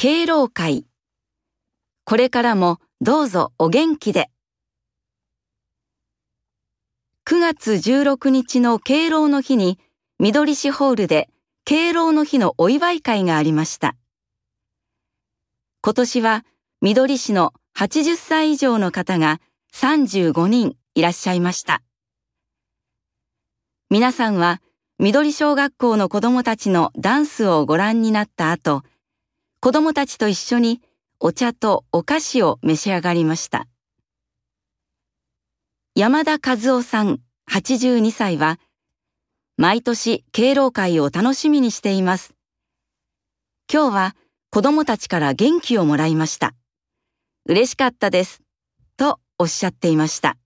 敬老会。これからもどうぞお元気で。9月16日の敬老の日に、緑市ホールで敬老の日のお祝い会がありました。今年は緑市の80歳以上の方が35人いらっしゃいました。皆さんは緑小学校の子供たちのダンスをご覧になった後、子供たちと一緒にお茶とお菓子を召し上がりました。山田和夫さん82歳は、毎年敬老会を楽しみにしています。今日は子供たちから元気をもらいました。嬉しかったです。とおっしゃっていました。